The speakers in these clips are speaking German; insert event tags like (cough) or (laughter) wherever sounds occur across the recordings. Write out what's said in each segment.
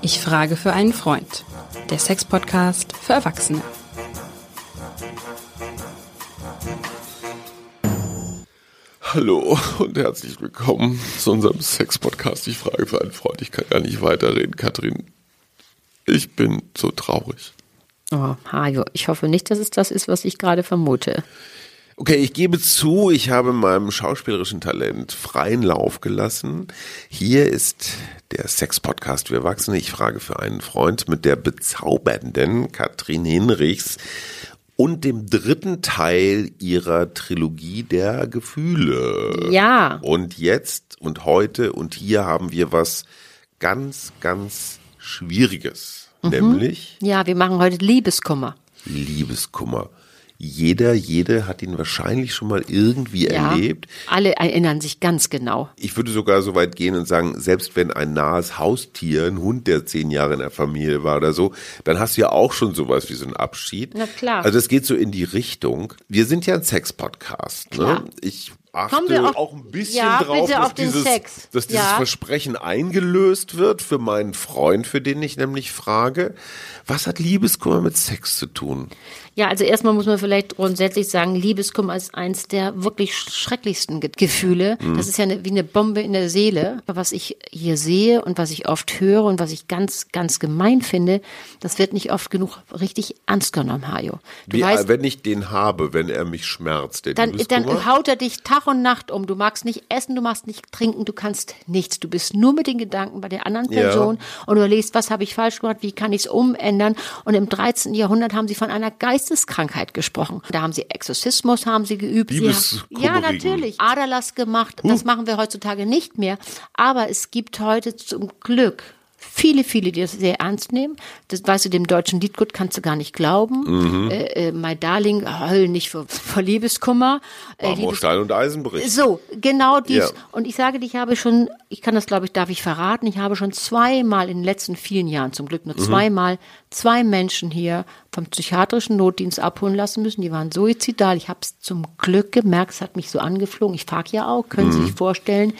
Ich frage für einen Freund. Der Sex-Podcast für Erwachsene. Hallo und herzlich willkommen zu unserem Sex-Podcast. Ich frage für einen Freund. Ich kann gar nicht weiterreden, Katrin. Ich bin so traurig. Oh, Hajo, ich hoffe nicht, dass es das ist, was ich gerade vermute. Okay, ich gebe zu, ich habe meinem schauspielerischen Talent freien Lauf gelassen. Hier ist der Sex-Podcast für Erwachsene. Ich frage für einen Freund mit der bezaubernden Katrin Hinrichs und dem dritten Teil ihrer Trilogie der Gefühle. Ja. Und jetzt und heute und hier haben wir was ganz, ganz Schwieriges. Nämlich Ja, wir machen heute Liebeskummer. Liebeskummer. Jeder, jede hat ihn wahrscheinlich schon mal irgendwie Ja. erlebt. Alle erinnern sich ganz genau. Ich würde sogar so weit gehen und sagen, selbst wenn ein nahes Haustier, ein Hund, der zehn Jahre in der Familie war oder so, dann hast du ja auch schon sowas wie so einen Abschied. Na klar. Also es geht so in die Richtung. Wir sind ja ein Sex-Podcast. Ne? Ich Kommen wir achte auf- auch ein bisschen Ja, drauf, dass, dieses, dass dieses Ja. Versprechen eingelöst wird für meinen Freund, für den ich nämlich frage, was hat Liebeskummer mit Sex zu tun? Ja, also erstmal muss man vielleicht grundsätzlich sagen, Liebeskummer ist eins der wirklich schrecklichsten Ge Gefühle. Mhm. Das ist ja eine, wie eine Bombe in der Seele. Was ich hier sehe und was ich oft höre und was ich ganz, ganz gemein finde, das wird nicht oft genug richtig ernst genommen, Hajo. Du Wie, weißt, wenn ich den habe, wenn er mich schmerzt, der dann, dann haut er dich Tag und Nacht um. Du magst nicht essen, du magst nicht trinken, du kannst nichts. Du bist nur mit den Gedanken bei der anderen Ja. Person und überlegst, was habe ich falsch gemacht, wie kann ich es umändern. Und im 13. Jahrhundert haben sie von einer Geisteskrankheit gesprochen. Da haben sie Exorzismus haben sie geübt. Sie Liebeskummerigen. ja, natürlich. Aderlass gemacht. Das machen wir heutzutage nicht mehr. Aber es gibt heute zum Glück viele, viele, die das sehr ernst nehmen. Das weißt du, dem deutschen Liedgut kannst du gar nicht glauben. Äh, äh, My Darling, heul nicht vor, vor Liebeskummer. Äh, Liebes Marmorstein und Eisenbrich. so, genau dies. Ja. Und ich sage dir, ich habe schon, ich kann das glaube ich, darf ich verraten, ich habe schon zweimal in den letzten vielen Jahren, zum Glück nur zweimal, zwei Menschen hier vom psychiatrischen Notdienst abholen lassen müssen. Die waren suizidal. Ich habe es zum Glück gemerkt, es hat mich so angeflogen. Ich frage ja auch, können Sie sich vorstellen,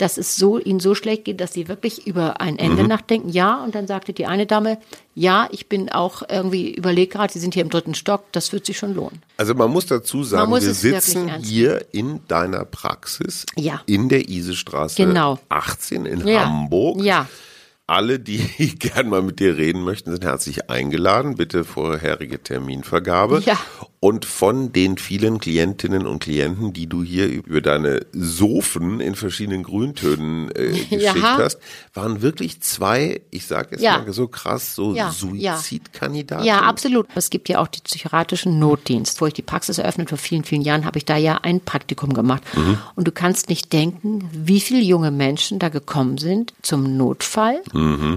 dass es so ihnen so schlecht geht, dass sie wirklich über ein Ende nachdenken. Ja, und dann sagte die eine Dame, ja, ich bin auch irgendwie überlegt gerade, Sie sind hier im dritten Stock, das wird sich schon lohnen. Also man muss dazu sagen, muss wir sitzen hier in deiner Praxis Ja. in der Isestraße Genau. 18 in Ja. Hamburg. Ja. Alle, die (laughs) gern mal mit dir reden möchten, sind herzlich eingeladen. Bitte vorherige Terminvergabe. Ja. Und von den vielen Klientinnen und Klienten, die du hier über deine Sofen in verschiedenen Grüntönen äh, (laughs) geschickt Ja. hast, waren wirklich zwei, ich sage es Ja. mal so krass, so Ja. Suizidkandidaten. Ja, absolut. Es gibt ja auch die psychiatrischen Notdienst. Wo ich die Praxis eröffnet vor vielen, vielen Jahren, habe ich da ja ein Praktikum gemacht. Und du kannst nicht denken, wie viele junge Menschen da gekommen sind zum Notfall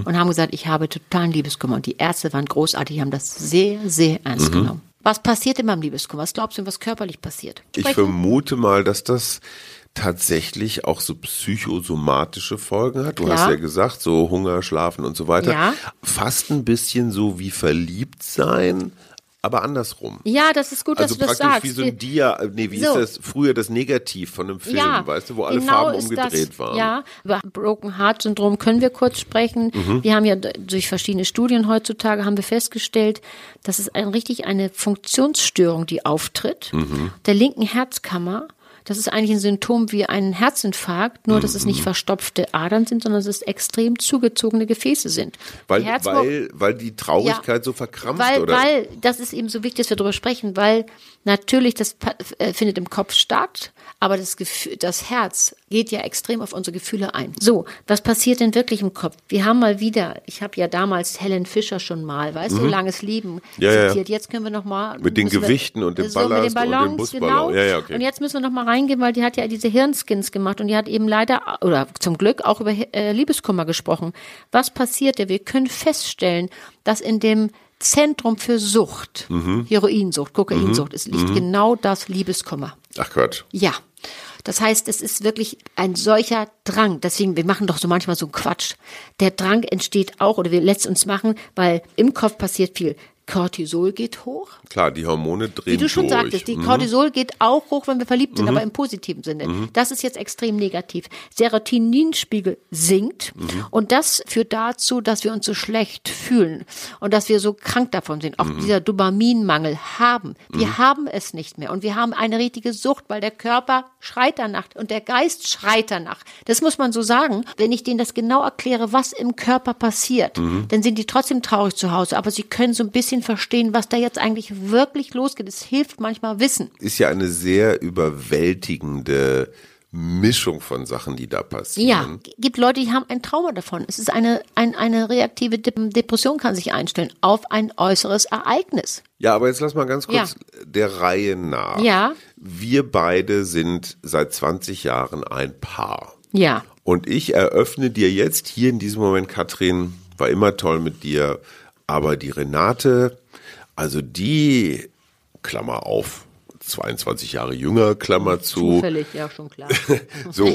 und haben gesagt, ich habe totalen Liebeskummer. Und die Ärzte waren großartig, die haben das sehr, sehr ernst genommen. Was passiert in meinem Liebeskummer? Was glaubst du, was körperlich passiert? Ich Sprechen? vermute mal, dass das tatsächlich auch so psychosomatische Folgen hat. Du Klar. hast ja gesagt, so Hunger, Schlafen und so weiter. Ja. Fast ein bisschen so wie verliebt sein, aber andersrum. Ja, das ist gut, Also dass du das praktisch sagst. wie so ein Dia, nee, wie So. ist das früher das Negativ von einem Film, weißt du, wo alle genau Farben umgedreht das, waren. Ja, über Broken Heart Syndrom können wir kurz sprechen. Mhm. Wir haben ja durch verschiedene Studien heutzutage haben wir festgestellt, dass es ein, richtig eine Funktionsstörung, die auftritt, Mhm. der linken Herzkammer. Das ist eigentlich ein Symptom wie ein Herzinfarkt, nur dass es Mhm. nicht verstopfte Adern sind, sondern dass es extrem zugezogene Gefäße sind. Weil, Die weil, weil die Traurigkeit so verkrampft, weil, oder? Weil, das ist eben so wichtig, dass wir darüber sprechen, weil natürlich das äh, findet im Kopf statt, aber das, Gefühl, das Herz geht ja extrem auf unsere Gefühle ein. So, was passiert denn wirklich im Kopf? Wir haben mal wieder, ich habe ja damals Helen Fischer schon mal, weißt du, langes Lieben Mhm. Ja, zitiert. Jetzt können wir noch mal Mit den müssen wir- Gewichten und dem so, mit Ballast den und dem Ballons, Busballon. Genau. Ja, ja, okay. Und jetzt müssen wir noch mal reingehen, weil die hat ja diese Hirnskins gemacht und die hat eben leider oder zum Glück auch über äh, Liebeskummer gesprochen. Was passierte? Wir können feststellen, dass in dem Zentrum für Sucht, Mhm. Heroinsucht, Kokainsucht, es liegt genau das Liebeskummer. Ach Quatsch. Ja. Das heißt, es ist wirklich ein solcher Drang. Deswegen, wir machen doch so manchmal so Quatsch. Der Drang entsteht auch, oder wir lässt uns machen, weil im Kopf passiert viel. Cortisol geht hoch. Klar, die Hormone drehen Wie du schon durch. Mhm. sagtest, die Cortisol geht auch hoch, wenn wir verliebt sind, aber im positiven Sinne. Das ist jetzt extrem negativ. Serotoninspiegel sinkt Mhm. und das führt dazu, dass wir uns so schlecht fühlen und dass wir so krank davon sind. Auch dieser Dopaminmangel haben. Wir haben es nicht mehr und wir haben eine richtige Sucht, weil der Körper schreit danach und der Geist schreit danach. Das muss man so sagen. Wenn ich denen das genau erkläre, was im Körper passiert, dann sind die trotzdem traurig zu Hause, aber sie können so ein bisschen verstehen, was da jetzt eigentlich wirklich losgeht. Es hilft manchmal Wissen. Ist ja eine sehr überwältigende Mischung von Sachen, die da passieren. Ja, gibt Leute, die haben ein Trauma davon. Es ist eine, ein, eine reaktive Dep- Depression kann sich einstellen auf ein äußeres Ereignis. Ja, aber jetzt lass mal ganz kurz Ja. der Reihe nach. Ja. Wir beide sind seit 20 Jahren ein Paar. Ja. Und ich eröffne dir jetzt hier in diesem Moment, Katrin, war immer toll mit dir, aber die Renate, also die, Klammer auf, 22 Jahre jünger, Klammer zu. Zufällig, ja, schon klar. (laughs) So.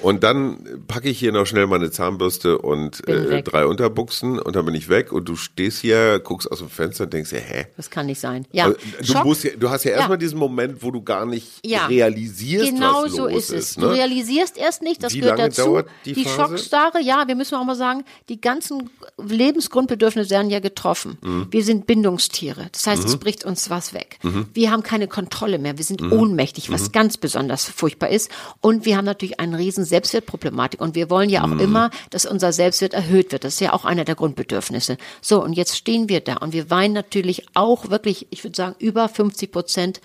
Und dann packe ich hier noch schnell meine Zahnbürste und äh, drei Unterbuchsen und dann bin ich weg und du stehst hier, guckst aus dem Fenster und denkst dir, hä? Das kann nicht sein. Ja. Also, du, Schock. musst ja, du hast ja erstmal Ja. diesen Moment, wo du gar nicht Ja. realisierst, Genau was so los ist es. ist. Du ne? realisierst erst nicht, das Wie gehört lange dazu. dauert die Phase? Schockstarre, ja, wir müssen auch mal sagen, die ganzen Lebensgrundbedürfnisse werden ja getroffen. Mhm. Wir sind Bindungstiere. Das heißt, es bricht uns was weg. Mhm. Wir haben keine Kontrolle mehr. Wir sind ohnmächtig, was ganz besonders furchtbar ist. Und wir haben natürlich eine riesen Selbstwertproblematik. Und wir wollen ja Mhm. auch immer, dass unser Selbstwert erhöht wird. Das ist ja auch einer der Grundbedürfnisse. So, und jetzt stehen wir da und wir weinen natürlich auch wirklich, ich würde sagen, über 50 Prozent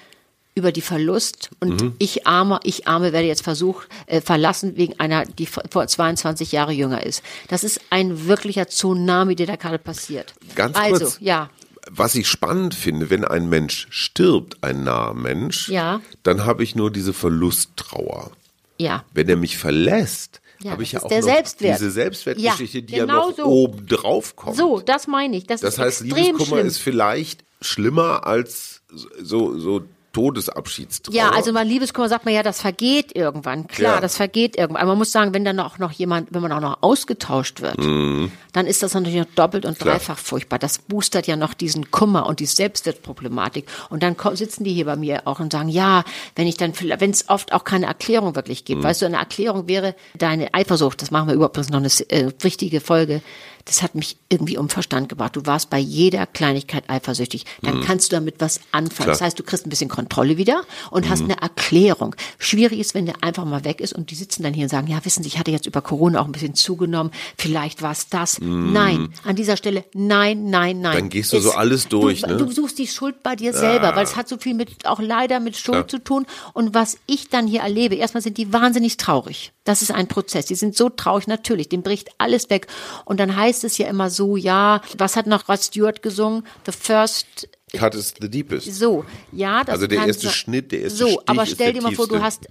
über die Verlust und Mhm. ich arme, ich arme werde jetzt versucht äh, verlassen wegen einer, die vor 22 Jahre jünger ist. Das ist ein wirklicher Tsunami, der da gerade passiert. Ganz also, kurz. ja, Was ich spannend finde, wenn ein Mensch stirbt, ein naher Mensch, Ja. dann habe ich nur diese Verlusttrauer. ja. Wenn er mich verlässt, Ja, habe ich ja auch noch Selbstwert. diese Selbstwertgeschichte, Ja, die ja genau noch so. oben drauf kommt. So, das meine ich. Das, das heißt, Liebeskummer schlimm. ist vielleicht schlimmer als so, so Todesabschiedstrauer. Ja, also bei Liebeskummer sagt man ja, das vergeht irgendwann. Klar, Ja. das vergeht irgendwann. Aber man muss sagen, wenn dann auch noch jemand, wenn man auch noch ausgetauscht wird, dann ist das natürlich noch doppelt und Mhm. Klar. dreifach furchtbar. Das boostert ja noch diesen Kummer und die Selbstwertproblematik. Und dann sitzen die hier bei mir auch und sagen, ja, wenn ich dann, wenn es oft auch keine Erklärung wirklich gibt. Mhm. Weißt du, eine Erklärung wäre deine Eifersucht. Das machen wir überhaupt noch eine äh, wichtige Folge. Das hat mich irgendwie um Verstand gebracht. Du warst bei jeder Kleinigkeit eifersüchtig. Dann kannst du damit was anfangen. Mhm. Klar. Das heißt, du kriegst ein bisschen Kontrolle wieder und Mhm. hast eine Erklärung. Schwierig ist, wenn der einfach mal weg ist und die sitzen dann hier und sagen, ja, wissen Sie, ich hatte jetzt über Corona auch ein bisschen zugenommen, vielleicht war es das. Nein, an dieser Stelle, nein, nein, nein. Mhm. Dann gehst du so alles durch, Du, ne? du suchst die Schuld bei dir selber, weil es hat so viel mit, auch leider mit Schuld Klar. zu tun. Und was ich dann hier erlebe, erstmal sind die wahnsinnig traurig. Das ist ein Prozess. Die sind so traurig, natürlich, dem bricht alles weg. Und dann heißt es ja immer so, ja, was hat noch Rod Stewart gesungen? The first Cut is the deepest. so, ja, das Also der erste sein. Schnitt, der erste So, Stich aber stell dir mal vor, du tiefste. hast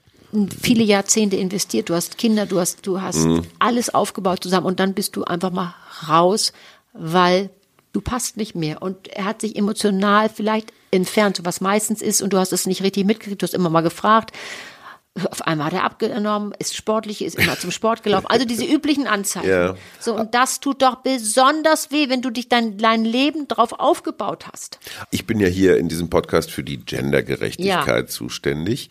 viele Jahrzehnte investiert, du hast Kinder, du hast, du hast Mhm. alles aufgebaut zusammen und dann bist du einfach mal raus, weil du passt nicht mehr und er hat sich emotional vielleicht entfernt, so was meistens ist und du hast es nicht richtig mitgekriegt, du hast immer mal gefragt. Auf einmal hat er abgenommen, ist sportlich, ist immer zum Sport gelaufen. Also diese üblichen Anzeichen. Ja. So, und das tut doch besonders weh, wenn du dich dein, dein Leben drauf aufgebaut hast. Ich bin ja hier in diesem Podcast für die Gendergerechtigkeit zuständig.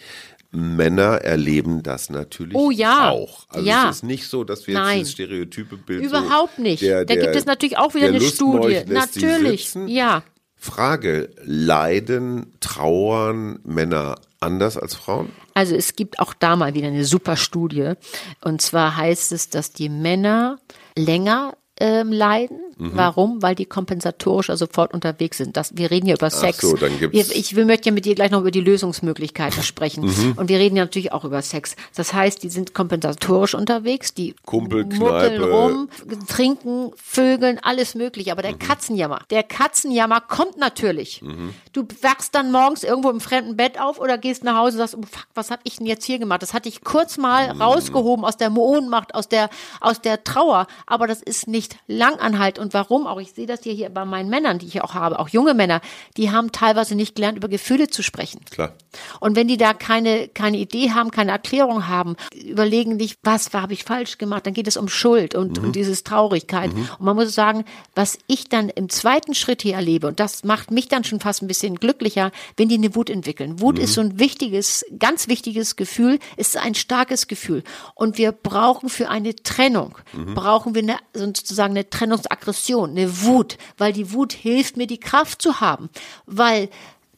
Männer erleben das natürlich Oh ja. auch. Also Ja. es ist nicht so, dass wir Nein. jetzt dieses stereotype Bild Überhaupt so, nicht. Der, da der, gibt es natürlich auch wieder der eine Studie. Natürlich. Ja. Frage, leiden, trauern Männer anders als Frauen? Also es gibt auch da mal wieder eine super Studie. Und zwar heißt es, dass die Männer länger ähm, leiden. Mhm. Warum? Weil die kompensatorischer sofort unterwegs sind. Das, wir reden ja über Sex. so, dann gibt's- wir, ich will, möchte ja mit dir gleich noch über die Lösungsmöglichkeiten (laughs) sprechen. Mhm. Und wir reden ja natürlich auch über Sex. Das heißt, die sind kompensatorisch unterwegs, die Kumpel, muckeln rum, trinken, vögeln, alles mögliche. Aber der Mhm. Katzenjammer, der Katzenjammer kommt natürlich. Du wachst dann morgens irgendwo im fremden Bett auf oder gehst nach Hause und sagst, oh fuck, was hab ich denn jetzt hier gemacht? Das hatte ich kurz mal Mhm. rausgehoben aus der Ohnmacht, aus der, aus der Trauer. Aber das ist nicht langanhalt. Und und warum auch. Ich sehe das hier, hier bei meinen Männern, die ich auch habe, auch junge Männer, die haben teilweise nicht gelernt, über Gefühle zu sprechen. Klar. Und wenn die da keine, keine Idee haben, keine Erklärung haben, überlegen nicht, was habe ich falsch gemacht, dann geht es um Schuld und, Mhm. und dieses Traurigkeit. Und man muss sagen, was ich dann im zweiten Schritt hier erlebe, und das macht mich dann schon fast ein bisschen glücklicher, wenn die eine Wut entwickeln. Wut Mhm. ist so ein wichtiges, ganz wichtiges Gefühl, ist ein starkes Gefühl. Und wir brauchen für eine Trennung, Mhm. brauchen wir eine, sozusagen eine Trennungsaggression, eine Wut, weil die Wut hilft mir, die Kraft zu haben, weil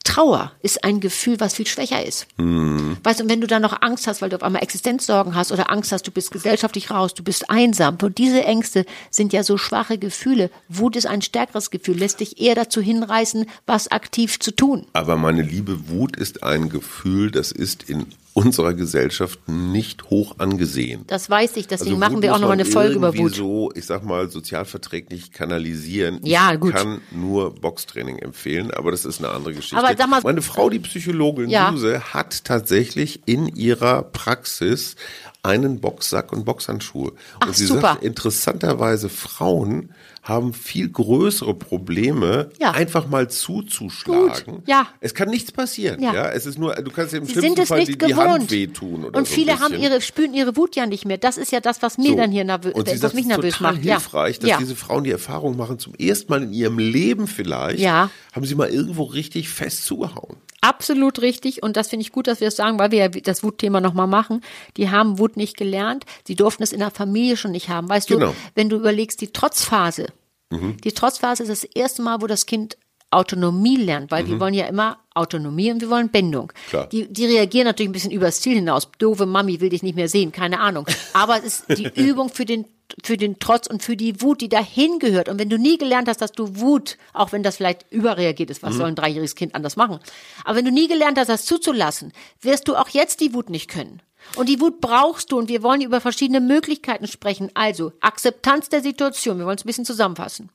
Trauer ist ein Gefühl, was viel schwächer ist. Weißt du, und wenn du dann noch Angst hast, weil du auf einmal Existenzsorgen hast oder Angst hast, du bist gesellschaftlich raus, du bist einsam. Und diese Ängste sind ja so schwache Gefühle. Wut ist ein stärkeres Gefühl, lässt dich eher dazu hinreißen, was aktiv zu tun. Aber meine liebe Wut ist ein Gefühl, das ist in unserer Gesellschaft nicht hoch angesehen. Das weiß ich, deswegen Also machen wir auch nochmal eine Folge über Wut. so, ich sag mal, sozialverträglich kanalisieren. Ja, ich gut. kann nur Boxtraining empfehlen, aber das ist eine andere Geschichte. Aber sag mal- Meine Frau, die Psychologin Ja. Suse, hat tatsächlich in ihrer Praxis einen Boxsack und Boxhandschuhe. Ach, und sie super. sagt, interessanterweise Frauen haben viel größere Probleme, Ja. einfach mal zuzuschlagen. Gut, ja. Es kann nichts passieren. Ja. Ja. Es ist nur, du kannst im Sie schlimmsten sind es Fall die, nicht die Hand wehtun oder und so viele haben ihre, spüren ihre Wut ja nicht mehr. Das ist ja das, was mir So. dann hier nervös, und sie was sagt, mich es ist nervös total macht. hilfreich, ja. dass ja. diese Frauen die Erfahrung machen, zum ersten Mal in ihrem Leben vielleicht, Ja. haben sie mal irgendwo richtig fest zugehauen. Absolut richtig und das finde ich gut, dass wir das sagen, weil wir ja das Wutthema nochmal machen. Die haben Wut nicht gelernt, sie durften es in der Familie schon nicht haben. Weißt Genau. du, wenn du überlegst, die Trotzphase, die Trotzphase ist das erste Mal, wo das Kind Autonomie lernt, weil wir wollen ja immer Autonomie und wir wollen Bindung. Klar. Die, die reagieren natürlich ein bisschen übers Ziel hinaus. Doofe Mami will dich nicht mehr sehen, keine Ahnung. Aber es ist die (laughs) Übung für den für den Trotz und für die Wut, die dahin gehört. Und wenn du nie gelernt hast, dass du Wut, auch wenn das vielleicht überreagiert ist, was soll ein dreijähriges Kind anders machen? Aber wenn du nie gelernt hast, das zuzulassen, wirst du auch jetzt die Wut nicht können. Und die Wut brauchst du und wir wollen über verschiedene Möglichkeiten sprechen. Also Akzeptanz der Situation, wir wollen es ein bisschen zusammenfassen.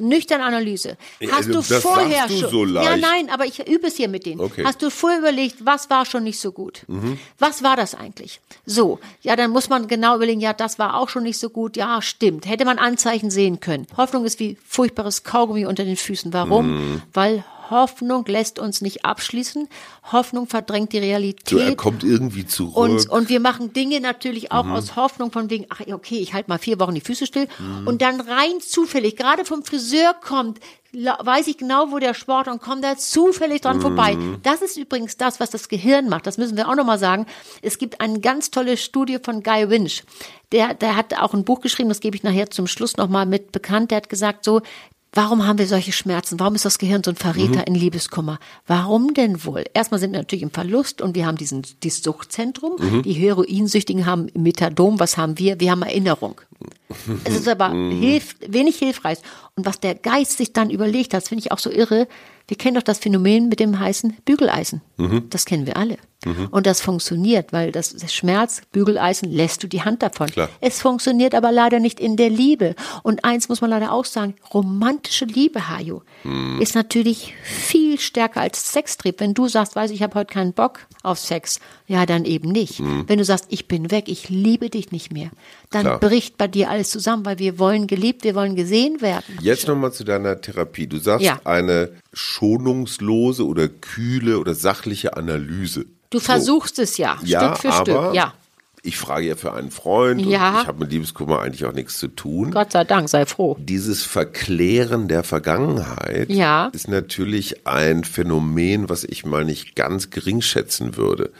Nüchterne Analyse. Ja, Hast also du vorher du schon. so Ja, nein, aber ich übe es hier mit denen. Okay. Hast du vorher überlegt, was war schon nicht so gut? Was war das eigentlich? So, ja, dann muss man genau überlegen, ja, das war auch schon nicht so gut. Ja, stimmt. Hätte man Anzeichen sehen können. Hoffnung ist wie furchtbares Kaugummi unter den Füßen. Warum? Weil Hoffnung lässt uns nicht abschließen. Hoffnung verdrängt die Realität. So, er kommt irgendwie zurück. Und, und wir machen Dinge natürlich auch Mhm. aus Hoffnung von wegen, ach okay, ich halte mal vier Wochen die Füße still. Mhm. Und dann rein zufällig, gerade vom Friseur kommt, weiß ich genau, wo der Sport und kommt da zufällig dran vorbei. Mhm. Das ist übrigens das, was das Gehirn macht. Das müssen wir auch nochmal sagen. Es gibt eine ganz tolle Studie von Guy Winch. Der, der hat auch ein Buch geschrieben, das gebe ich nachher zum Schluss nochmal mit bekannt. Der hat gesagt so, Warum haben wir solche Schmerzen? Warum ist das Gehirn so ein Verräter Mhm. in Liebeskummer? Warum denn wohl? Erstmal sind wir natürlich im Verlust und wir haben diesen, dieses Suchtzentrum. Mhm. Die Heroinsüchtigen haben Methadon. Was haben wir? Wir haben Erinnerung. Es ist aber (laughs) Mhm. hilf, wenig hilfreich. Und was der Geist sich dann überlegt hat, das finde ich auch so irre. Wir kennen doch das Phänomen mit dem heißen Bügeleisen. Mhm. Das kennen wir alle. Und das funktioniert, weil das Schmerz, Bügeleisen, lässt du die Hand davon. Klar. Es funktioniert aber leider nicht in der Liebe. Und eins muss man leider auch sagen, romantische Liebe, Hajo, ist natürlich viel stärker als Sextrieb. Wenn du sagst, weiß ich, ich habe heute keinen Bock auf Sex, ja, dann eben nicht. Wenn du sagst, ich bin weg, ich liebe dich nicht mehr, dann Klar. bricht bei dir alles zusammen, weil wir wollen geliebt, wir wollen gesehen werden. Jetzt nochmal zu deiner Therapie. Du sagst Ja. eine schonungslose oder kühle oder sachliche Analyse. Du versuchst es ja, Ja, Stück für aber Stück. Ja, ich frage ja für einen Freund Ja. und ich habe mit Liebeskummer eigentlich auch nichts zu tun. Gott sei Dank, sei froh. Dieses Verklären der Vergangenheit Ja. ist natürlich ein Phänomen, was ich mal nicht ganz gering schätzen würde.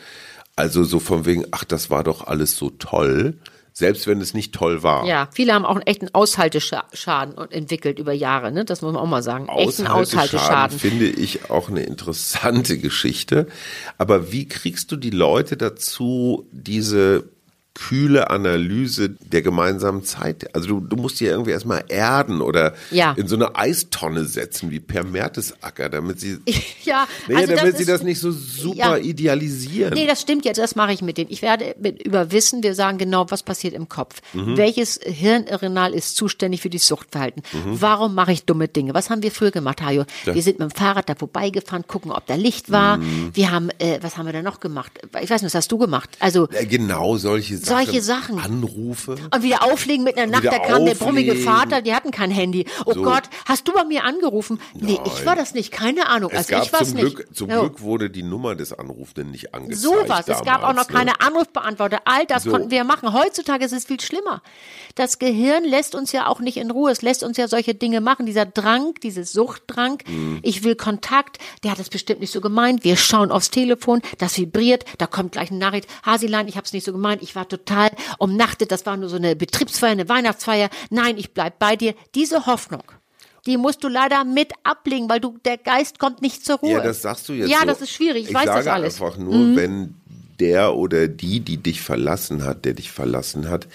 Also so von wegen, ach, das war doch alles so toll, selbst wenn es nicht toll war. Ja, viele haben auch einen echten Aushalteschaden entwickelt über Jahre, ne? Das muss man auch mal sagen. Echten Aushalteschaden. finde ich auch eine interessante (laughs) Geschichte. Aber wie kriegst du die Leute dazu, diese kühle Analyse der gemeinsamen Zeit? Also du, du musst die ja irgendwie erstmal erden oder Ja. in so eine Eistonne setzen wie Per Mertesacker, damit sie, (laughs) Ja, nee, also damit das sie ist- das nicht so super Ja. idealisieren. Nee, das stimmt jetzt, das mache ich mit denen. Ich werde mit, über Wissen, wir sagen genau, was passiert im Kopf. Mhm. Welches Hirnareal ist zuständig für die Suchtverhalten? Mhm. Warum mache ich dumme Dinge? Was haben wir früher gemacht, Hajo? Wir sind mit dem Fahrrad da vorbeigefahren, gucken, ob da Licht war. Mhm. Wir haben, äh, was haben wir da noch gemacht? Ich weiß nicht, was hast du gemacht? Also, Ja, Genau solche Solche Sachen. Anrufe. Und wieder auflegen mit einer Nacht, da kam der brummige auflegen. Vater, die hatten kein Handy. Oh So. Gott, hast du bei mir angerufen? Nee, ich war das nicht, keine Ahnung. Es also ich war's zum nicht. Glück, zum. Glück wurde die Nummer des Anrufenden nicht angezeigt. Sowas. Es gab auch noch ne? keine Anrufbeantworter. All das So. konnten wir machen. Heutzutage ist es viel schlimmer. Das Gehirn lässt uns ja auch nicht in Ruhe. Es lässt uns ja solche Dinge machen. Dieser Drang, dieses Suchtdrang. Mhm. Ich will Kontakt. Der hat das bestimmt nicht so gemeint. Wir schauen aufs Telefon. Das vibriert. Da kommt gleich eine Nachricht. Hasilein, ich habe es nicht so gemeint. Ich war total umnachtet. Das war nur so eine Betriebsfeier, eine Weihnachtsfeier. Nein, ich bleib bei dir. Diese Hoffnung. Die musst du leider mit ablegen, weil du, der Geist kommt nicht zur Ruhe. Ja, das sagst du jetzt Ja, so. das ist schwierig. Ich, ich weiß sage das alles. Mhm. einfach nur, wenn der oder die, die dich verlassen hat, der dich verlassen hat,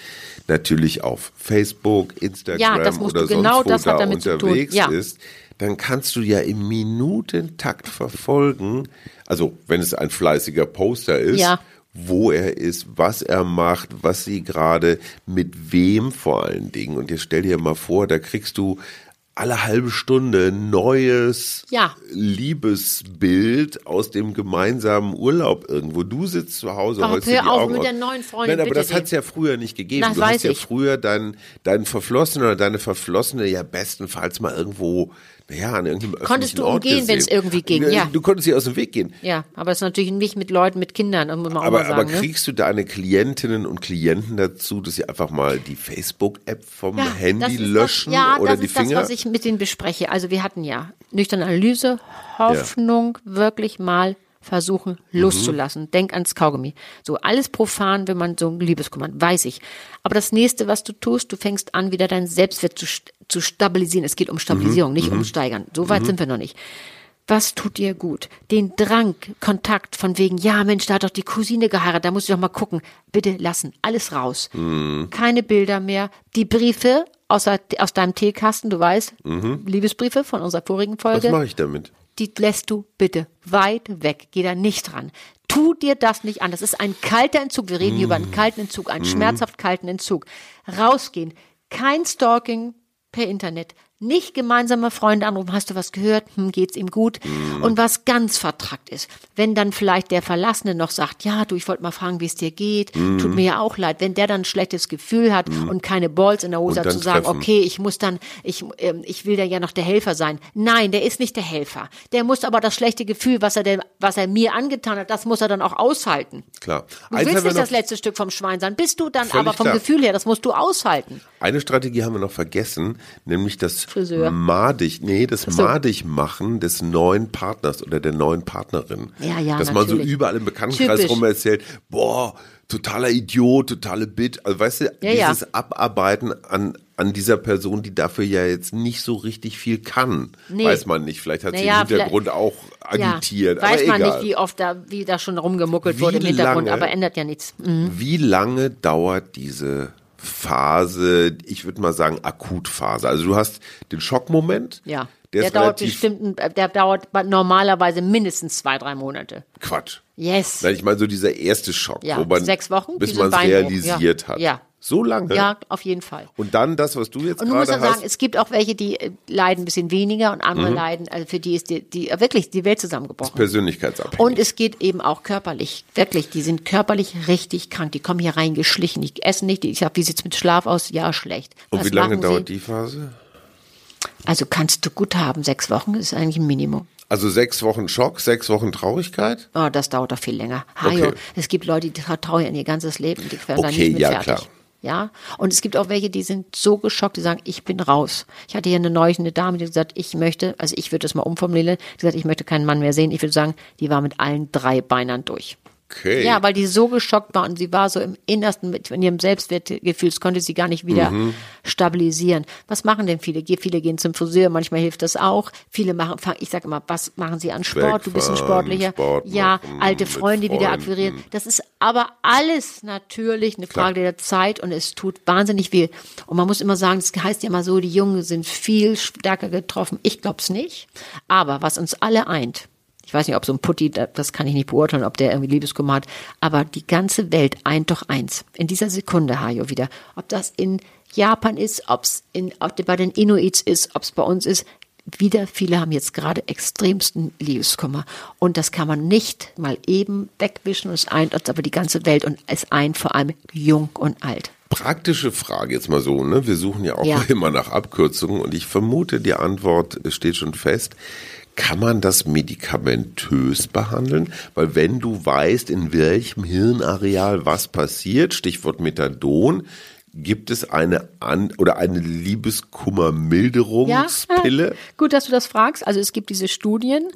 natürlich auf Facebook, Instagram Ja, oder du- genau sonst wo da unterwegs Ja. ist, dann kannst du ja im Minutentakt verfolgen, also wenn es ein fleißiger Poster ist, Ja. Wo er ist, was er macht, was sie gerade, mit wem vor allen Dingen. Und jetzt stell dir mal vor, da kriegst du alle halbe Stunde neues Ja. Liebesbild aus dem gemeinsamen Urlaub irgendwo. Du sitzt zu Hause, Ach, hör dir die auf Augen mit der neuen Freundin, Nein, aber das hat es ja früher nicht gegeben. Das du hast ja ich. früher deinen deinen Verflossenen oder deine Verflossene ja bestenfalls mal irgendwo, naja, an irgendeinem Konntest du umgehen, wenn's gesehen. irgendwie ging, ja. Du konntest sie aus dem Weg gehen. Ja, aber es ist natürlich nicht mit Leuten, mit Kindern, muss man auch Aber, mal sagen. aber ne? kriegst du deine Klientinnen und Klienten dazu, dass sie einfach mal die Facebook-App vom das Handy ist löschen das, ja, oder das die ist Finger? das, was ich mit denen bespreche. Also wir hatten ja nüchterne Analyse, Hoffnung, wirklich mal versuchen loszulassen. Denk ans Kaugummi. So alles profan, wenn man so ein Liebeskummer hat, weiß ich. Aber das nächste, was du tust, du fängst an, wieder deinen Selbstwert zu, zu stabilisieren. Es geht um Stabilisierung, nicht um Steigern. So weit sind wir noch nicht. Was tut dir gut? Den Drang, Kontakt von wegen, ja Mensch, da hat doch die Cousine geheiratet, da muss ich doch mal gucken. Bitte lassen, alles raus. Keine Bilder mehr. Die Briefe aus, der- aus deinem Teekasten, du weißt, Liebesbriefe von unserer vorigen was Folge, mache ich damit? Die lässt du bitte weit weg. Geh da nicht dran. Tu dir das nicht an. Das ist ein kalter Entzug. Wir reden hier über einen kalten Entzug, einen schmerzhaft kalten Entzug. Rausgehen. Kein Stalking per Internet. Nicht gemeinsame Freunde anrufen. Hast du was gehört? Hm, geht's ihm gut? Und was ganz vertrackt ist, wenn dann vielleicht der Verlassene noch sagt, ja, du, ich wollte mal fragen, wie es dir geht. Tut mir ja auch leid. Wenn der dann ein schlechtes Gefühl hat und keine Balls in der Hose hat, dann zu sagen, treffen. okay, ich muss dann, ich, ähm, ich will da ja noch der Helfer sein. Nein, der ist nicht der Helfer. Der muss aber das schlechte Gefühl, was er, denn, was er mir angetan hat, das muss er dann auch aushalten. Klar. Du Eins willst nicht das letzte Stück vom Schwein sein, bist du dann aber vom klar. Gefühl her, das musst du aushalten. Eine Strategie haben wir noch vergessen, nämlich das Friseur. madig, nee, das so. madig machen des neuen Partners oder der neuen Partnerin. Ja, ja, Dass man so überall im Bekanntenkreis Typisch. rum erzählt, boah, totaler Idiot, totale Bit. Also weißt du, Ja, ja. dieses Abarbeiten an an dieser Person, die dafür ja jetzt nicht so richtig viel kann. Nee. Weiß man nicht. Vielleicht hat sie Naja, im Hintergrund auch agitiert. Ja, weiß man egal. nicht, wie oft da, wie da schon rumgemuckelt Wie wurde im Hintergrund, lange- aber ändert ja nichts. Mhm. Wie lange dauert diese Phase, ich würde mal sagen Akutphase? Also du hast den Schockmoment. Ja. Der, Der, dauert bestimmt, äh, der dauert normalerweise mindestens zwei, drei Monate. Quatsch. Yes. Nein, ich meine so dieser erste Schock, Ja, wo man sechs Wochen, bis man es realisiert ja. hat. Ja. So lange. Ja, auf jeden Fall. Und dann das, was du jetzt Und du musst gerade dann hast. sagen, es gibt auch welche, die äh, leiden ein bisschen weniger und Mhm. andere leiden, also für die ist die, die äh, wirklich die Welt zusammengebrochen. persönlichkeitsabhängig. Und es geht eben auch körperlich. Wirklich, die sind körperlich richtig krank. Die kommen hier reingeschlichen. Die essen nicht. Ich sag, wie sieht's mit Schlaf aus? Ja, schlecht. Und Was wie lange dauert sie? die Phase? Also kannst du gut haben. Sechs Wochen ist eigentlich ein Minimum. Also sechs Wochen Schock, sechs Wochen Traurigkeit? Oh, das dauert doch viel länger. Hajo, Okay. es gibt Leute, die trauern ihr ganzes Leben, die werden dann Okay, nicht mehr ja, fertig. klar. Ja, und es gibt auch welche, die sind so geschockt, die sagen, ich bin raus. Ich hatte hier eine neulich eine Dame, die gesagt, ich möchte, also ich würde das mal umformulieren, die gesagt, ich möchte keinen Mann mehr sehen. Ich würde sagen, die war mit allen drei Beinern durch. Okay. Ja, weil die so geschockt war und sie war so im Innersten mit in ihrem Selbstwertgefühl, das konnte sie gar nicht wieder Mhm. stabilisieren. Was machen denn viele? Viele gehen zum Friseur, manchmal hilft das auch. Viele machen, ich sag immer, was machen sie an Sport? Du bist ein Sportlicher. Sport ja, alte Freunde wieder akquirieren. Das ist aber alles natürlich eine Frage der Zeit und es tut wahnsinnig weh. Und man muss immer sagen, es heißt ja immer so, die Jungen sind viel stärker getroffen. Ich glaub's nicht. Aber was uns alle eint, ich weiß nicht, ob so ein Putti, da- das kann ich nicht beurteilen, ob der irgendwie Liebeskummer hat, aber die ganze Welt eint doch eins. In dieser Sekunde, Hajo, wieder. Ob das in Japan ist, ob es in, ob bei den Inuits ist, ob es bei uns ist, wieder viele haben jetzt gerade extremsten Liebeskummer. Und das kann man nicht mal eben wegwischen und es eint uns aber die ganze Welt und es eint vor allem jung und alt. Praktische Frage jetzt mal so, ne? Wir suchen ja auch Ja. (laughs) immer nach Abkürzungen und ich vermute, die Antwort steht schon fest. Kann man das medikamentös behandeln? Weil wenn du weißt, in welchem Hirnareal was passiert, Stichwort Methadon, gibt es eine An oder eine Liebeskummermilderungspille? Gut, dass du das fragst. Also es gibt diese Studien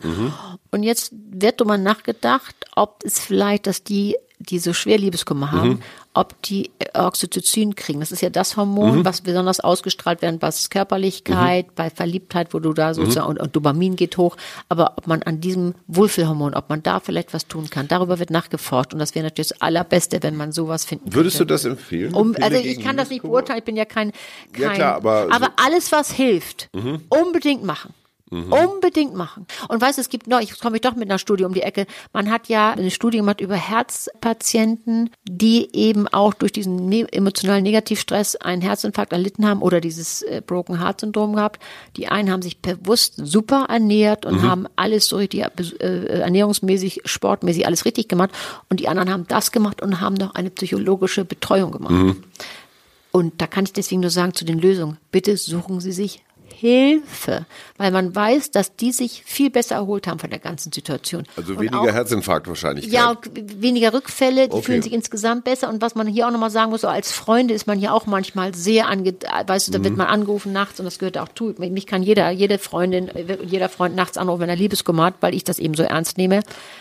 und jetzt wird drüber nachgedacht, ob es vielleicht, dass die, die so schwer Liebeskummer haben, ob die äh, Oxytocin kriegen. Das ist ja das Hormon, was besonders ausgestrahlt wird, bei Körperlichkeit, bei Verliebtheit, wo du da sozusagen, und, und Dopamin geht hoch. Aber ob man an diesem Wohlfühlhormon, ob man da vielleicht was tun kann, darüber wird nachgeforscht und das wäre natürlich das Allerbeste, wenn man sowas finden Würdest du könnte. das empfehlen? Um, also ich kann das nicht beurteilen, ich bin ja kein, kein Ja, klar, aber so- Mhm. alles, was hilft, unbedingt machen. Unbedingt machen. Und weißt du, es gibt noch, ich komme ich doch mit einer Studie um die Ecke. Man hat ja eine Studie gemacht über Herzpatienten, die eben auch durch diesen ne emotionalen Negativstress einen Herzinfarkt erlitten haben oder dieses äh, Broken Heart Syndrom gehabt. Die einen haben sich bewusst super ernährt und haben alles so richtig äh, ernährungsmäßig, sportmäßig alles richtig gemacht. Und die anderen haben das gemacht und haben noch eine psychologische Betreuung gemacht. Und da kann ich deswegen nur sagen zu den Lösungen, bitte suchen Sie sich Hilfe, weil man weiß, dass die sich viel besser erholt haben von der ganzen Situation. Also Und weniger auch, Herzinfarkt wahrscheinlich. ja, weniger Rückfälle, die Okay. fühlen sich insgesamt besser. Und was man hier auch nochmal sagen muss, so als Freunde ist man ja auch manchmal sehr ange, weißt du, da Mhm. wird man angerufen nachts und das gehört auch zu. Mich kann jeder, jede Freundin, jeder Freund nachts anrufen, wenn er Liebeskummer hat, weil ich das eben so ernst nehme.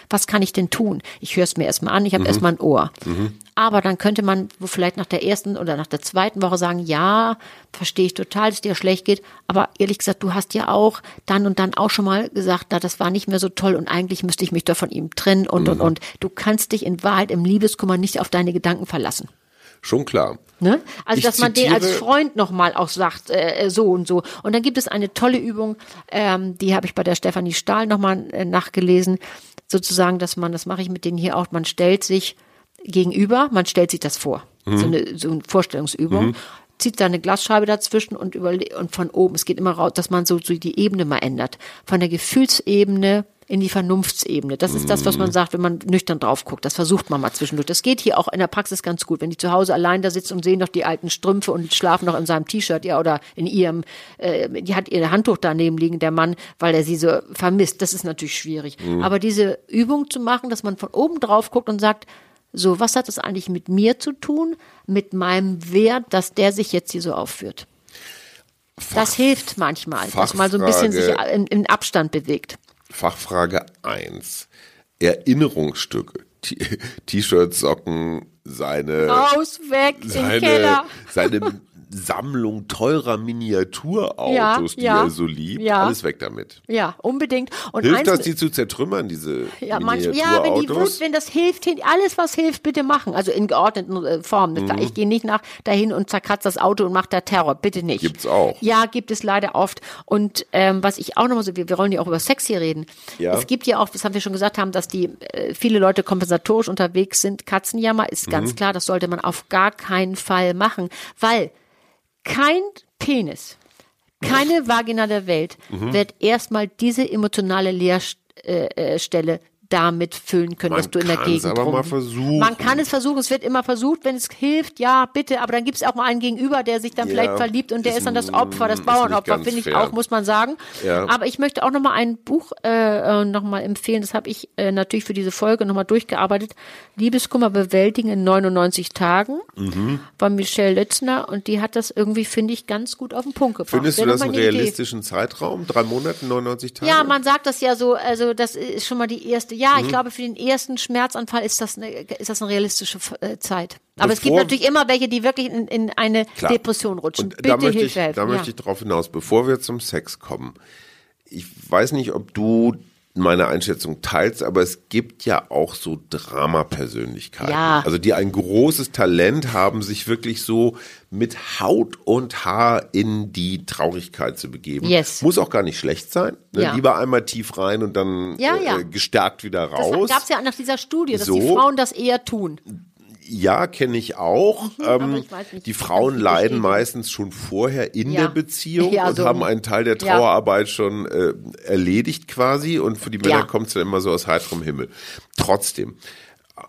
Was kann ich denn tun? Ich höre es mir erstmal an, ich Mhm. habe erstmal ein Ohr. Aber dann könnte man vielleicht nach der ersten oder nach der zweiten Woche sagen, ja, verstehe ich total, dass es dir schlecht geht. Aber ehrlich gesagt, du hast ja auch dann und dann auch schon mal gesagt, na, das war nicht mehr so toll und eigentlich müsste ich mich doch von ihm trennen und, und, und. Du kannst dich in Wahrheit im Liebeskummer nicht auf deine Gedanken verlassen. Schon klar. Ne? Also, Ich dass man den als Freund nochmal auch sagt, äh, so und so. Und dann gibt es eine tolle Übung, ähm, die habe ich bei der Stefanie Stahl nochmal äh, nachgelesen, sozusagen, dass man, das mache ich mit denen hier auch, man stellt sich gegenüber, man stellt sich das vor. So, eine, so eine Vorstellungsübung. Zieht da eine Glasscheibe dazwischen und, überle und von oben, es geht immer raus, dass man so, so die Ebene mal ändert. Von der Gefühlsebene in die Vernunftsebene. Das ist das, was man sagt, wenn man nüchtern drauf guckt. Das versucht man mal zwischendurch. Das geht hier auch in der Praxis ganz gut. Wenn die zu Hause allein da sitzen und sehen noch die alten Strümpfe und schlafen noch in seinem T-Shirt, ja, oder in ihrem, äh, die hat ihr Handtuch daneben liegen, der Mann, weil er sie so vermisst. Das ist natürlich schwierig. Aber diese Übung zu machen, dass man von oben drauf guckt und sagt, so, was hat das eigentlich mit mir zu tun, mit meinem Wert, dass der sich jetzt hier so aufführt? Das hilft manchmal, dass man so ein bisschen sich Fachfrage. in, in Abstand bewegt. Fachfrage 1. Erinnerungsstücke. (laughs) T-Shirts, Socken, seine, Raus, weg, seine, Keller. seine (laughs) Sammlung teurer Miniaturautos, Ja, die ja, er so liebt. ja. Alles weg damit. Ja, unbedingt. Und Hilft das, die zu zertrümmern, diese ja, manchmal, ja, wenn die Miniaturautos? Wenn das hilft, alles was hilft, bitte machen. Also in geordneten äh, Formen. Mhm. Ich gehe nicht nach dahin und zerkratze das Auto und mache da Terror. Bitte nicht. Gibt's auch. Ja, gibt es leider oft. Und ähm, was ich auch nochmal so, wir, wir wollen ja auch über Sex hier reden. Ja. Es gibt ja auch, das haben wir schon gesagt haben, dass die äh, viele Leute kompensatorisch unterwegs sind. Katzenjammer ist Mhm. ganz klar, das sollte man auf gar keinen Fall machen, weil kein Penis, keine Vagina der Welt Mhm. wird erstmal diese emotionale Leerstelle äh, Stelle damit füllen können, Man dass du in der Gegend aber mal rum- versuchen. Man kann es versuchen, es wird immer versucht, wenn es hilft, ja, bitte, aber dann gibt es auch mal einen Gegenüber, der sich dann Ja, vielleicht verliebt und der ist ist dann das Opfer, das Bauernopfer, finde ich fair. auch, muss man sagen. Ja. Aber ich möchte auch noch mal ein Buch äh, noch mal empfehlen, das habe ich äh, natürlich für diese Folge noch mal durchgearbeitet. Liebeskummer bewältigen in 99 Tagen Mhm. von Michelle Lützner und die hat das irgendwie, finde ich, ganz gut auf den Punkt gebracht. Findest du das einen mal eine Idee. realistischen Zeitraum? Drei Monate, 99 Tage? Ja, man sagt das ja so, also das ist schon mal die erste. Ja, Mhm. ich glaube, für den ersten Schmerzanfall ist das eine, ist das eine realistische äh, Zeit. Aber es gibt Bevor- natürlich immer welche, die wirklich in, in eine Klar. Depression rutschen. Und Bitte da möchte Hilfe ich, helfen. Da ja. möchte ich darauf hinaus, bevor wir zum Sex kommen. Ich weiß nicht, ob du meine Einschätzung teilst, aber es gibt ja auch so Drama-Persönlichkeiten. Ja. Also die ein großes Talent haben, sich wirklich so mit Haut und Haar in die Traurigkeit zu begeben. Yes. Muss auch gar nicht schlecht sein. Ne? Ja. Lieber einmal tief rein und dann Ja, äh, gestärkt wieder das raus. gab es ja nach dieser Studie, dass die So. Frauen das eher tun. Ja, kenne ich auch. Mhm, ähm, ich weiß nicht, die Frauen leiden meistens schon vorher in Ja. der Beziehung Ja, und so. haben einen Teil der Ja. Trauerarbeit schon äh, erledigt quasi und für die Männer Ja. kommt es dann immer so aus heiterem Himmel. Trotzdem,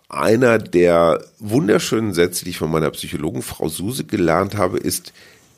einer der wunderschönen Sätze, die ich von meiner Psychologin Frau Suse gelernt habe, ist,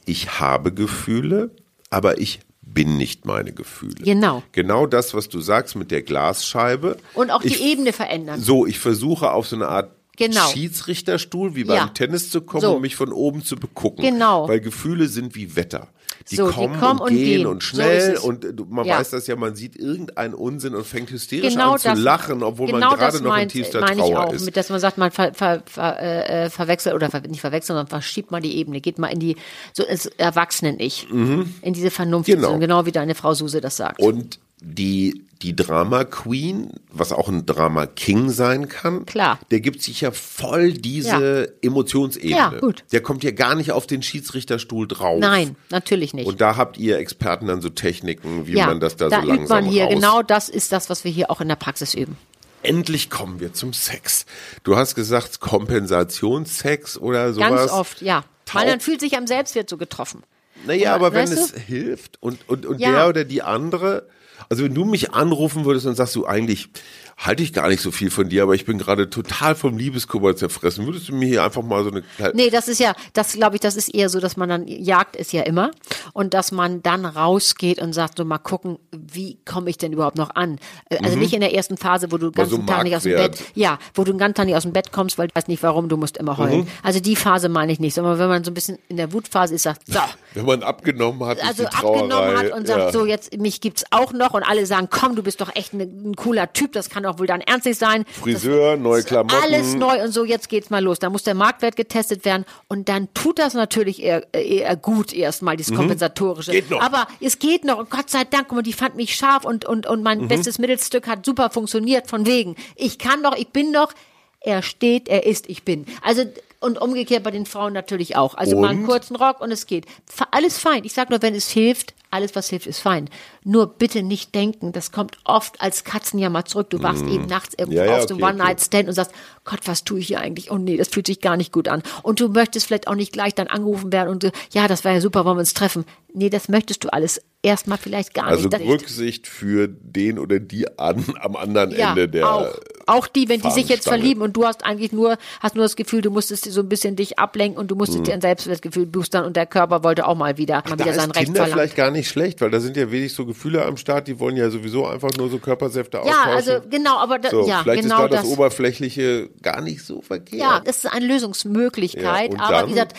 ich habe Gefühle, aber ich bin nicht meine Gefühle. Genau. Genau das, was du sagst mit der Glasscheibe. Und auch die ich, Ebene verändern. So, ich versuche auf so eine Art Genau. Schiedsrichterstuhl wie beim Ja. Tennis zu kommen So. und mich von oben zu begucken. Genau. Weil Gefühle sind wie Wetter. Die, So, die kommen, kommen und und gehen, gehen. und So schnell es. und äh, man Ja. weiß das ja, man sieht irgendeinen Unsinn und fängt hysterisch Genau an zu das, lachen, obwohl genau man gerade noch in tiefster meine ich Trauer auch, ist. Mit, dass man sagt, man ver, ver, ver, äh, verwechselt oder ver, nicht verwechselt, sondern verschiebt mal die Ebene, geht mal in die so ins Erwachsenen-Ich, in diese Vernunft, Genau. genau. genau wie deine Frau Suse das sagt. Und die, die Drama Queen, was auch ein Drama King sein kann, Klar. der gibt sich ja voll diese Emotionsebene. Ja, gut. Der kommt ja gar nicht auf den Schiedsrichterstuhl drauf. Nein, natürlich nicht. Und da habt ihr Experten dann so Techniken, wie ja, man das da, da so langsam übt man hier, raus. genau das ist das, was wir hier auch in der Praxis üben. Endlich kommen wir zum Sex. Du hast gesagt Kompensationssex oder sowas. Ganz oft, ja. Weil Tau- man fühlt sich am Selbstwert so getroffen. Naja, aber wenn es du? hilft und, und, und Ja. der oder die andere, also wenn du mich anrufen würdest und sagst du eigentlich, halte ich gar nicht so viel von dir, aber ich bin gerade total vom Liebeskummer zerfressen, würdest du mir hier einfach mal so eine kleine, Nee, das ist ja, das glaube ich, das ist eher so, dass man dann, Jagd ist ja immer, und dass man dann rausgeht und sagt, so mal gucken, wie komme ich denn überhaupt noch an? Äh, Also nicht in der ersten Phase, wo du den ganzen Tag nicht aus dem. Bett, ja, wo du den ganzen Tag nicht aus dem Bett kommst, weil du weißt nicht warum, du musst immer heulen. Also die Phase meine ich nicht, sondern wenn man so ein bisschen in der Wutphase ist, sagt, so, (laughs) wenn man abgenommen hat, also abgenommen hat und sagt, ja. so jetzt, mich gibt's auch noch und alle sagen, komm, du bist doch echt ne, ein cooler Typ, das kann doch wohl dann ernst nicht sein. Friseur, neue Klamotten. Alles neu und so, jetzt geht's mal los. Da muss der Marktwert getestet werden und dann tut das natürlich eher, eher gut erstmal, dieses kompensatorische. Mhm. Geht noch. Aber es geht noch und Gott sei Dank, guck mal, die fand mich scharf und, und, und Mhm. mein bestes Mittelstück hat super funktioniert von wegen. Ich kann doch, ich bin doch, er steht, er ist, ich bin. Also, und umgekehrt bei den Frauen natürlich auch. Also mal einen Und? kurzen Rock und es geht. Alles fein. Ich sag nur, wenn es hilft, alles was hilft, ist fein. Nur bitte nicht denken, das kommt oft als Katzenjammer zurück. Du wachst eben nachts irgendwo. Ja, ja, auf, so okay, One-Night-Stand und sagst, Gott, was tue ich hier eigentlich? Oh nee, das fühlt sich gar nicht gut an. Und du möchtest vielleicht auch nicht gleich dann angerufen werden und du, ja, das war ja super, wollen wir uns treffen. Nee, das möchtest du alles erstmal vielleicht gar Also nicht. Das- Rücksicht für den oder die an, am anderen ja, Ende der auch. Auch die, wenn die sich jetzt verlieben und du hast eigentlich nur, hast nur das Gefühl, du musstest so ein bisschen dich ablenken und du musstest dir ein Selbstwertgefühl boostern und der Körper wollte auch mal wieder, mal Mhm. Da wieder sein ist Recht Tinder verlangen. vielleicht gar nicht schlecht, weil da sind ja wenig so Gefühle am Start, die wollen ja sowieso einfach nur so Körpersäfte Ja, austauschen. also genau, aber da, so, ja, vielleicht genau ist da das, das. Oberflächliche gar nicht so verkehrt. Ja, das ist eine Lösungsmöglichkeit, Ja, aber dann? wie gesagt,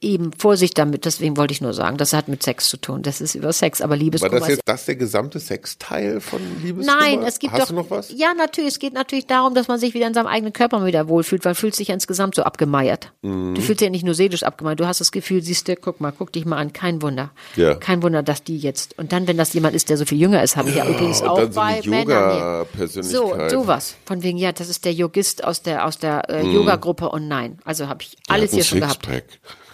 eben Vorsicht damit, deswegen wollte ich nur sagen, das hat mit Sex zu tun. Das ist über Sex, aber War Liebeskummer das ist jetzt das der gesamte Sexteil von Liebeskummer? Nein, es gibt Hast doch. du noch was? Ja, natürlich. Es geht natürlich darum, dass man sich wieder in seinem eigenen Körper wieder wohlfühlt. Man fühlt sich ja insgesamt so abgemeiert. Mhm. Du fühlst dich ja nicht nur seelisch abgemeiert. Du hast das Gefühl, siehst du, guck mal, guck dich mal an. Kein Wunder. Ja. Kein Wunder, dass die jetzt. Und dann, wenn das jemand ist, der so viel jünger ist, habe ich ja, übrigens und auch so bei Männern. So, sowas. Von wegen, ja, das ist der Yogist aus der, aus der äh, Mhm. Yoga-Gruppe und nein. Also habe ich alles hier schon gehabt.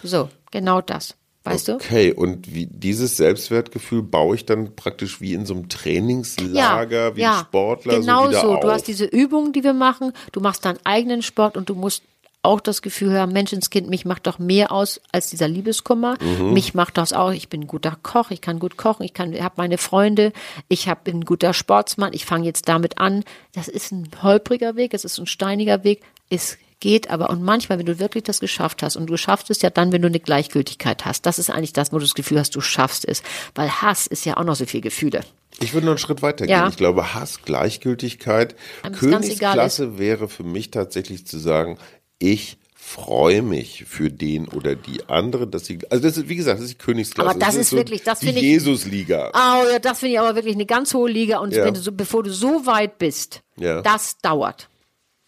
So, genau das. Weißt du? Okay, und wie dieses Selbstwertgefühl baue ich dann praktisch wie in so einem Trainingslager, wie ein Sportler genau so so. Du hast diese Übungen, die wir machen. Du machst deinen eigenen Sport und du musst auch das Gefühl haben, Menschenskind, mich macht doch mehr aus als dieser Liebeskummer. Mhm. Mich macht das auch, ich bin ein guter Koch, ich kann gut kochen, ich kann, habe meine Freunde, ich hab, bin ein guter Sportsmann, ich fange jetzt damit an. Das ist ein holpriger Weg, es ist ein steiniger Weg. Es geht aber und manchmal, wenn du wirklich das geschafft hast und du schaffst es ja dann, wenn du eine Gleichgültigkeit hast. Das ist eigentlich das, wo du das Gefühl hast, du schaffst es. Weil Hass ist ja auch noch so viel Gefühle. Ich würde noch einen Schritt weiter gehen. Ja. Ich glaube, Hass, Gleichgültigkeit, Königsklasse wäre für mich tatsächlich zu sagen, ich freue mich für den oder die andere, dass sie, also das ist, wie gesagt, das ist die Königsklasse. Aber das ist wirklich- das die finde ich- Jesus-Liga. Oh, ja, das finde ich aber wirklich eine ganz hohe Liga. Und Ja. wenn du so, bevor du so weit bist, Ja. das dauert.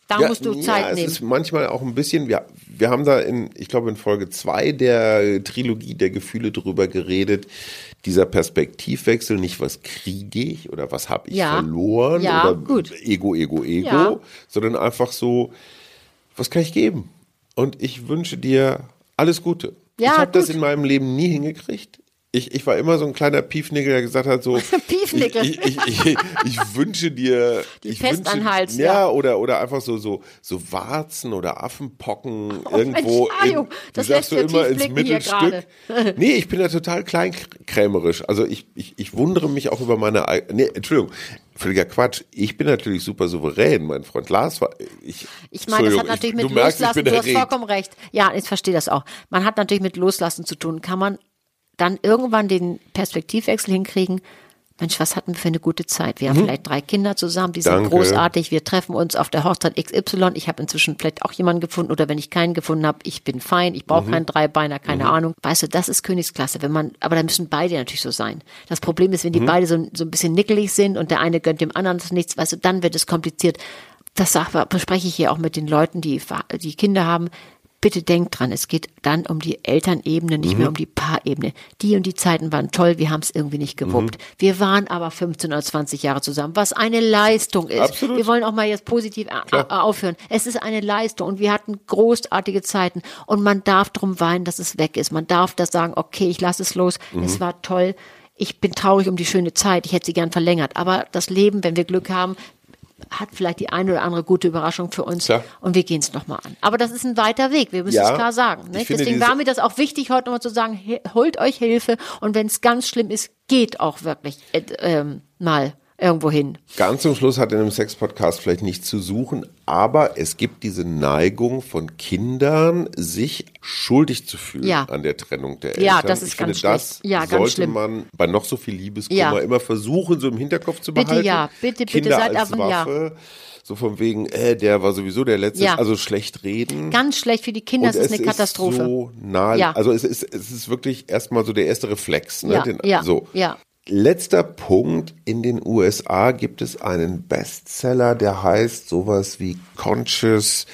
Da musst du Zeit ja, es nehmen. ist manchmal auch ein bisschen, wir, wir haben da in, ich glaube in Folge zwei der Trilogie der Gefühle drüber geredet, dieser Perspektivwechsel, nicht was kriege ich oder was habe ich Ja. verloren Ja, oder gut. Ego, Ego, Ego, Ja. sondern einfach so, was kann ich geben? Und ich wünsche dir alles Gute. Ja, ich habe das in meinem Leben nie hingekriegt. Ich, ich war immer so ein kleiner Piefnickel, der gesagt hat so, (laughs) Piefnickel. Ich, ich, ich, ich, wünsche dir, Die ich Pest wünsche, Hals, ja, ja. oder oder einfach so so so Warzen oder Affenpocken (laughs) Oh, irgendwo, Mensch, in, das sagst du ja immer ins Mittelstück. nee, ich bin da total kleinkrämerisch. Also ich, ich, ich wundere mich auch über meine, ei- nee, Entschuldigung. Völliger Quatsch. Ich bin natürlich super souverän. Mein Freund Lars war, ich, Ich meine, das hat natürlich ich, mit du merkst, Loslassen, ich bin du hast erregt. vollkommen recht. Ja, ich verstehe das auch. Man hat natürlich mit Loslassen zu tun. Kann man dann irgendwann den Perspektivwechsel hinkriegen? Mensch, was hatten wir für eine gute Zeit? Wir haben vielleicht drei Kinder zusammen, die sind Mhm. Danke. großartig. Wir treffen uns auf der Hochzeit XY. Ich habe inzwischen vielleicht auch jemanden gefunden oder wenn ich keinen gefunden habe, ich bin fein, ich Mhm. brauche keinen Dreibeiner, keine Ahnung. Weißt du, das ist Königsklasse. Wenn man, aber da müssen beide natürlich so sein. Das Problem ist, wenn Mhm. die beide so, so ein bisschen nickelig sind und der eine gönnt dem anderen nichts, weißt du, dann wird es kompliziert. Das sag- bespreche ich hier auch mit den Leuten, die, die Kinder haben. Bitte denkt dran, es geht dann um die Elternebene, nicht Mhm. mehr um die Paarebene. Die und die Zeiten waren toll, wir haben es irgendwie nicht gewuppt. Mhm. Wir waren aber 15 oder 20 Jahre zusammen, was eine Leistung ist. Absolut. Wir wollen auch mal jetzt positiv a- a- aufhören. Es ist eine Leistung und wir hatten großartige Zeiten und man darf drum weinen, dass es weg ist. Man darf das sagen, okay, ich lasse es los, Mhm. es war toll. Ich bin traurig um die schöne Zeit, ich hätte sie gern verlängert. Aber das Leben, wenn wir Glück haben, hat vielleicht die eine oder andere gute Überraschung für uns Klar. und wir gehen es nochmal an. Aber das ist ein weiter Weg, wir müssen Ja, es klar sagen. ich Nicht? Deswegen war mir das auch wichtig, heute nochmal zu sagen, holt euch Hilfe und wenn es ganz schlimm ist, geht auch wirklich äh, ähm, mal irgendwo hin. Ganz zum Schluss hat in einem Sex-Podcast vielleicht nichts zu suchen, aber es gibt diese Neigung von Kindern, sich schuldig zu fühlen Ja. an der Trennung der Eltern. Ja, das ist ich ganz finde, das. Ja, ganz sollte schlimm. man bei noch so viel Liebeskummer Ja. immer versuchen, so im Hinterkopf zu Bitte behalten. ja, bitte, bitte, Kinder seid als aber- ja. So von wegen, äh, der war sowieso der Letzte, Ja. also schlecht reden. Ganz schlecht für die Kinder, es ist eine Katastrophe. Ist so nah, Ja. Also es ist, es ist wirklich erstmal so der erste Reflex. Ne? Ja, Den, ja, so. ja. Letzter Punkt. In den USA gibt es einen Bestseller, der heißt sowas wie Conscious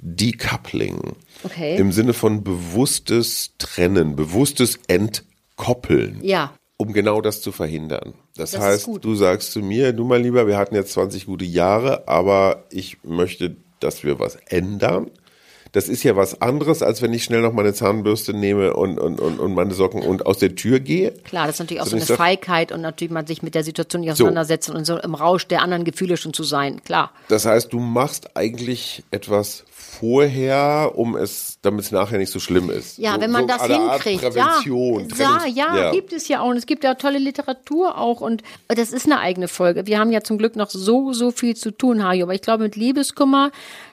Decoupling. Okay. Im Sinne von bewusstes Trennen, bewusstes Entkoppeln. Ja. Um genau das zu verhindern. Das, Das heißt, du sagst zu mir, du mein Lieber, wir hatten jetzt 20 gute Jahre, aber ich möchte, dass wir was ändern. Das ist ja was anderes, als wenn ich schnell noch meine Zahnbürste nehme und, und, und, und meine Socken und aus der Tür gehe. Klar, das ist natürlich auch so Sondern eine Feigheit und natürlich man sich mit der Situation nicht auseinandersetzen und so im Rausch der anderen Gefühle schon zu sein. Klar. Das heißt, du machst eigentlich etwas vorher, um es, damit es nachher nicht so schlimm ist. Ja, so, wenn man so das Art hinkriegt. Prävention, ja, Trennungs- ja, ja, gibt es ja auch. Und es gibt ja tolle Literatur auch. Und das ist eine eigene Folge. Wir haben ja zum Glück noch so, so viel zu tun, Hajo. Aber ich glaube, mit Liebeskummer,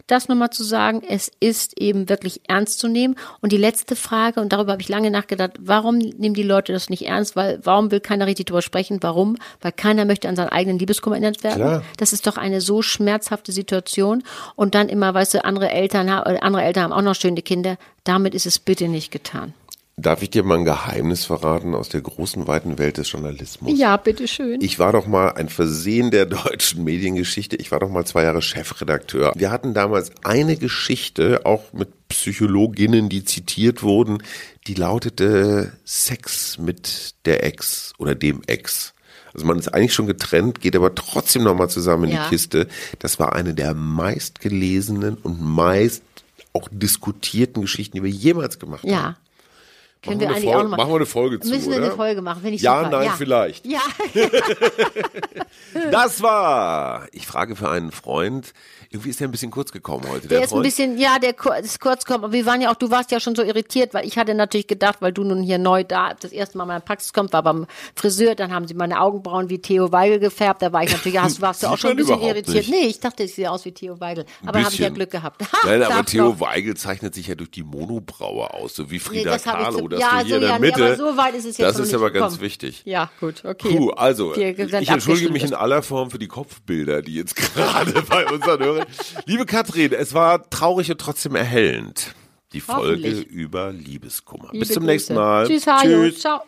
das nochmal zu sagen, es ist eben wirklich ernst zu nehmen. Und die letzte Frage, und darüber habe ich lange nachgedacht, warum nehmen die Leute das nicht ernst? Weil, warum will keiner richtig drüber sprechen? Warum? Weil keiner möchte an seinen eigenen Liebeskummer erinnert werden. Klar. Das ist doch eine so schmerzhafte Situation. Und dann immer, weißt du, andere Eltern, äh, andere Eltern haben auch noch schöne Kinder. Damit ist es bitte nicht getan. Darf ich dir mal ein Geheimnis verraten aus der großen, weiten Welt des Journalismus? Ja, bitteschön. Ich war doch mal ein Versehen der deutschen Mediengeschichte. Ich war doch mal zwei Jahre Chefredakteur. Wir hatten damals eine Geschichte, auch mit Psychologinnen, die zitiert wurden, die lautete Sex mit der Ex oder dem Ex. Also man ist eigentlich schon getrennt, geht aber trotzdem nochmal zusammen in Ja. die Kiste. Das war eine der meistgelesenen und meist auch diskutierten Geschichten, die wir jemals gemacht haben. Ja. Können wir Machen wir eigentlich eine auch Folge- noch machen wir eine Folge zu, Müssen wir eine oder? Folge machen, finde ich Ja, super. nein, vielleicht. Ja, (laughs) Das war, ich frage für einen Freund, irgendwie ist der ein bisschen kurz gekommen heute. der der ist ein Freund. bisschen, ja, der ist kurz kommt. Aber wir waren ja auch, du warst ja schon so irritiert, weil ich hatte natürlich gedacht, weil du nun hier neu da das erste Mal in meiner Praxis kommst, war beim Friseur, dann haben sie meine Augenbrauen wie Theo Weigel gefärbt. Da war ich natürlich, hast, warst du auch schon ein bisschen irritiert. nicht. Nee, ich dachte, ich sehe aus wie Theo Weigel. Aber habe ich ja. Glück gehabt. (laughs) Nein, aber Theo. Weigel zeichnet sich ja durch die Monobraue aus, so wie Frida ich Kahlo. Dass ja, du hier so, in der ja, nee, Mitte. aber so weit ist es jetzt das noch ist nicht aber ganz gekommen. wichtig. Ja, gut, okay. Puh, also, ich entschuldige mich in aller Form für die Kopfbilder, die jetzt (laughs) gerade bei unseren Hörern. Liebe Katrin, es war traurig und trotzdem erhellend. Die Folge über Liebeskummer. Liebe Bis zum Grüße. nächsten Mal. Tschüss, Hajo. Tschüss. Ciao.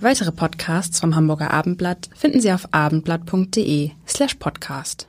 Weitere Podcasts vom Hamburger Abendblatt finden Sie auf abendblatt.de slash podcast.